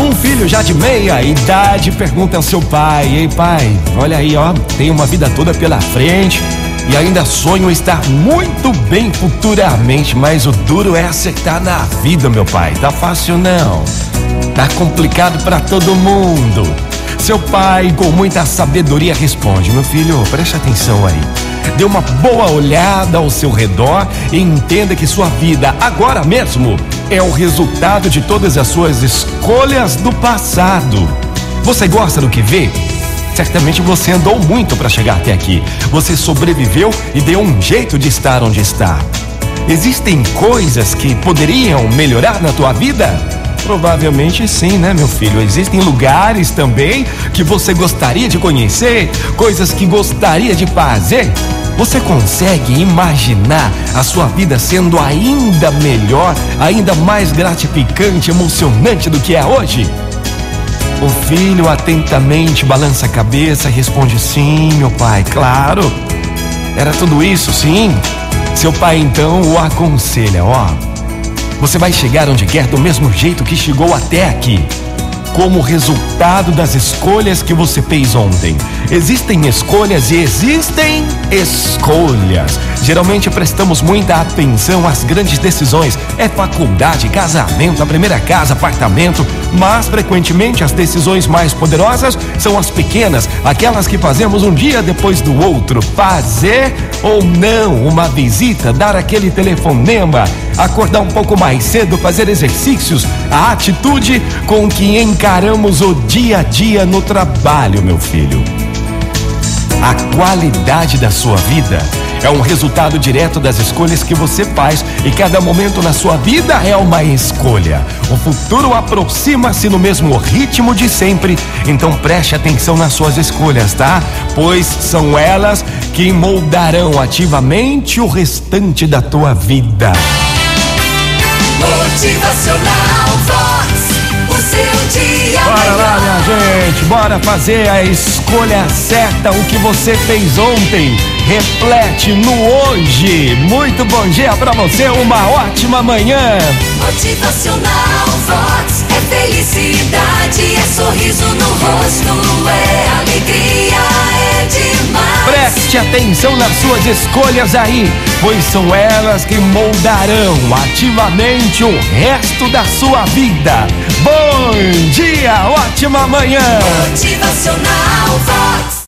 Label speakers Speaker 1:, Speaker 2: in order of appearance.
Speaker 1: Um filho já de meia idade pergunta ao seu pai: Ei, pai, olha aí, ó, tem uma vida toda pela frente e ainda sonho estar muito bem futuramente, mas o duro é acertar na vida, meu pai. Tá fácil não. Tá complicado para todo mundo. Seu pai, com muita sabedoria, responde: Meu filho, preste atenção aí. Dê uma boa olhada ao seu redor e entenda que sua vida, agora mesmo, é o resultado de todas as suas escolhas do passado. Você gosta do que vê? Certamente você andou muito para chegar até aqui. Você sobreviveu e deu um jeito de estar onde está. Existem coisas que poderiam melhorar na tua vida? Provavelmente sim, né, meu filho? Existem lugares também que você gostaria de conhecer, coisas que gostaria de fazer. Você consegue imaginar a sua vida sendo ainda melhor, ainda mais gratificante, emocionante do que é hoje? O filho atentamente balança a cabeça e responde: Sim, meu pai, claro. Era tudo isso, sim. Seu pai então o aconselha: Ó, você vai chegar onde quer do mesmo jeito que chegou até aqui como resultado das escolhas que você fez ontem. Existem escolhas e existem escolhas. Geralmente prestamos muita atenção às grandes decisões. É faculdade, casamento, a primeira casa, apartamento, mas frequentemente as decisões mais poderosas são as pequenas, aquelas que fazemos um dia depois do outro. Fazer ou não uma visita, dar aquele telefonema, acordar um pouco mais cedo, fazer exercícios, a atitude com que encaramos o dia a dia no trabalho, meu filho. A qualidade da sua vida é um resultado direto das escolhas que você faz e cada momento na sua vida é uma escolha. O futuro aproxima-se no mesmo ritmo de sempre, então preste atenção nas suas escolhas, tá? Pois são elas que moldarão ativamente o restante da tua vida.
Speaker 2: Motivacional
Speaker 1: gente, bora fazer a escolha certa. O que você fez ontem reflete no hoje. Muito bom dia pra você, uma ótima manhã.
Speaker 2: Motivacional Vox. É felicidade, é sorriso no rosto, é demais.
Speaker 1: Preste atenção nas suas escolhas aí, pois são elas que moldarão ativamente o resto da sua vida. Bom dia, ótima manhã.
Speaker 2: Motivacional Vox.